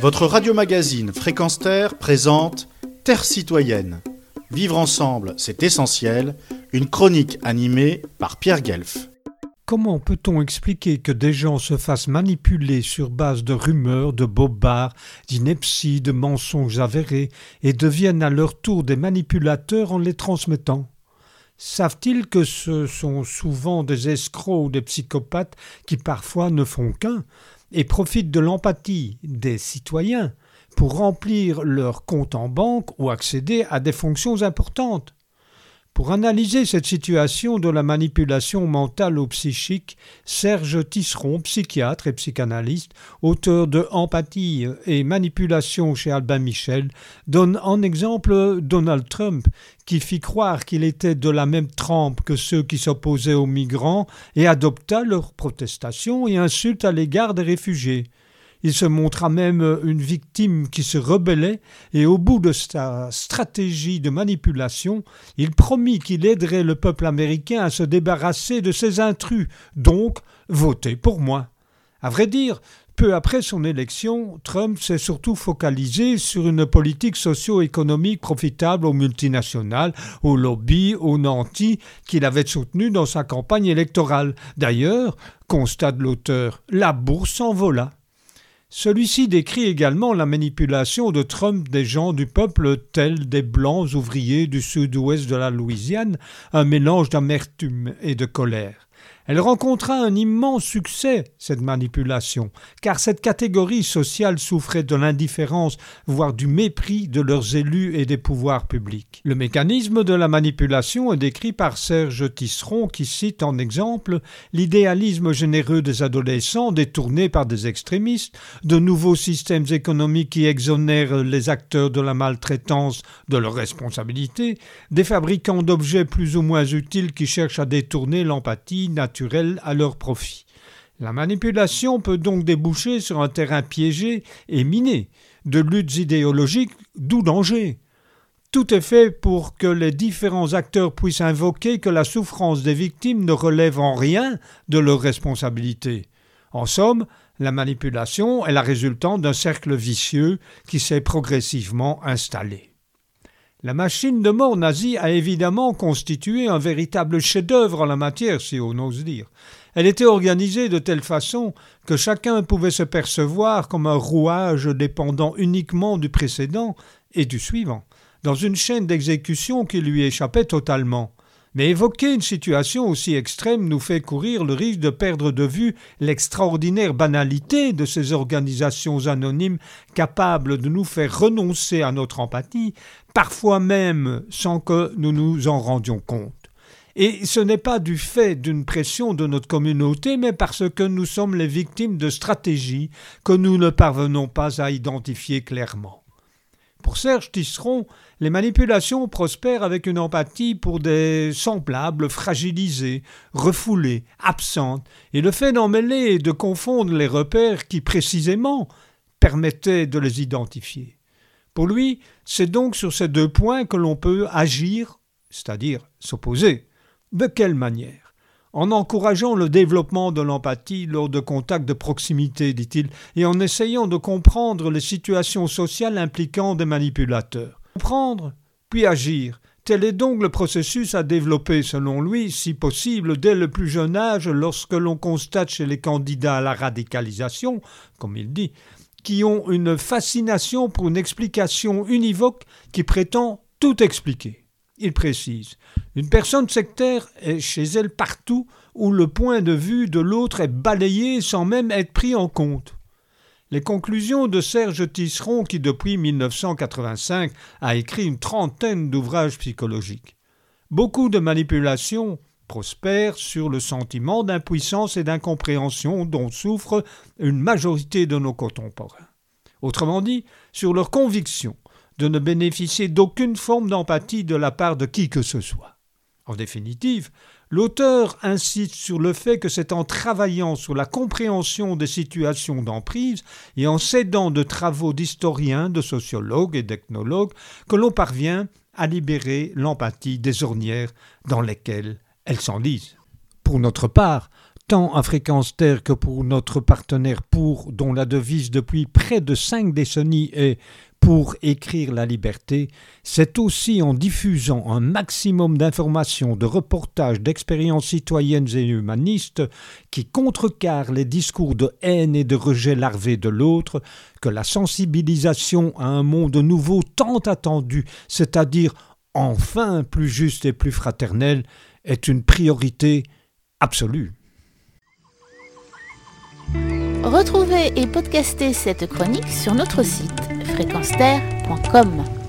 Votre radio-magazine Fréquence Terre présente Terre citoyenne. Vivre ensemble, c'est essentiel. Une chronique animée par Pierre Guelf. Comment peut-on expliquer que des gens se fassent manipuler sur base de rumeurs, de bobards, d'inepties, de mensonges avérés et deviennent à leur tour des manipulateurs en les transmettant? Savent-ils que ce sont souvent des escrocs ou des psychopathes qui parfois ne font qu'un et profitent de l'empathie des citoyens pour remplir leur compte en banque ou accéder à des fonctions importantes? Pour analyser cette situation de la manipulation mentale ou psychique, Serge Tisseron, psychiatre et psychanalyste, auteur de Empathie et manipulation chez Albin Michel, donne en exemple Donald Trump, qui fit croire qu'il était de la même trempe que ceux qui s'opposaient aux migrants et adopta leurs protestations et insultes à l'égard des réfugiés. Il se montra même une victime qui se rebellait, et au bout de sa stratégie de manipulation, il promit qu'il aiderait le peuple américain à se débarrasser de ces intrus, donc votez pour moi. À vrai dire, peu après son élection, Trump s'est surtout focalisé sur une politique socio-économique profitable aux multinationales, aux lobbies, aux nantis qu'il avait soutenus dans sa campagne électorale. D'ailleurs, constate l'auteur, la bourse s'envola. Celui-ci décrit également la manipulation de Trump des gens du peuple tels des blancs ouvriers du sud-ouest de la Louisiane, un mélange d'amertume et de colère. Elle rencontra un immense succès, cette manipulation, car cette catégorie sociale souffrait de l'indifférence, voire du mépris de leurs élus et des pouvoirs publics. Le mécanisme de la manipulation est décrit par Serge Tisseron qui cite en exemple l'idéalisme généreux des adolescents détournés par des extrémistes, de nouveaux systèmes économiques qui exonèrent les acteurs de la maltraitance de leurs responsabilités, des fabricants d'objets plus ou moins utiles qui cherchent à détourner l'empathie naturelle à leur profit. La manipulation peut donc déboucher sur un terrain piégé et miné, de luttes idéologiques, d'où danger. Tout est fait pour que les différents acteurs puissent invoquer que la souffrance des victimes ne relève en rien de leur responsabilité. En somme, la manipulation est la résultante d'un cercle vicieux qui s'est progressivement installé. La machine de mort nazie a évidemment constitué un véritable chef-d'œuvre en la matière, si on ose dire. Elle était organisée de telle façon que chacun pouvait se percevoir comme un rouage dépendant uniquement du précédent et du suivant, dans une chaîne d'exécution qui lui échappait totalement. Mais évoquer une situation aussi extrême nous fait courir le risque de perdre de vue l'extraordinaire banalité de ces organisations anonymes capables de nous faire renoncer à notre empathie, parfois même sans que nous nous en rendions compte. Et ce n'est pas du fait d'une pression de notre communauté, mais parce que nous sommes les victimes de stratégies que nous ne parvenons pas à identifier clairement. Pour Serge Tisseron, les manipulations prospèrent avec une empathie pour des semblables fragilisés, refoulés, absentes, et le fait d'en mêler et de confondre les repères qui précisément permettaient de les identifier. Pour lui, c'est donc sur ces deux points que l'on peut agir, c'est-à-dire s'opposer. De quelle manière? En encourageant le développement de l'empathie lors de contacts de proximité, dit-il, et en essayant de comprendre les situations sociales impliquant des manipulateurs. Comprendre, puis agir. Tel est donc le processus à développer, selon lui, si possible, dès le plus jeune âge, lorsque l'on constate chez les candidats à la radicalisation, comme il dit, qui ont une fascination pour une explication univoque qui prétend tout expliquer. Il précise Une personne sectaire est chez elle partout où le point de vue de l'autre est balayé sans même être pris en compte. Les conclusions de Serge Tisseron, qui depuis 1985 a écrit une trentaine d'ouvrages psychologiques. Beaucoup de manipulations prospèrent sur le sentiment d'impuissance et d'incompréhension dont souffre une majorité de nos contemporains. Autrement dit, sur leur conviction de ne bénéficier d'aucune forme d'empathie de la part de qui que ce soit. En définitive, l'auteur insiste sur le fait que c'est en travaillant sur la compréhension des situations d'emprise et en s'aidant de travaux d'historiens, de sociologues et d'ethnologues que l'on parvient à libérer l'empathie des ornières dans lesquelles elle s'enlise. Pour notre part, tant à Fréquence Terre que pour notre partenaire Pour, dont la devise depuis près de cinq décennies est pour écrire la liberté, c'est aussi en diffusant un maximum d'informations, de reportages, d'expériences citoyennes et humanistes qui contrecarrent les discours de haine et de rejet larvé de l'autre que la sensibilisation à un monde nouveau tant attendu, c'est-à-dire enfin plus juste et plus fraternel, est une priorité absolue. Retrouvez et podcastez cette chronique sur notre site fréquenceterre.com.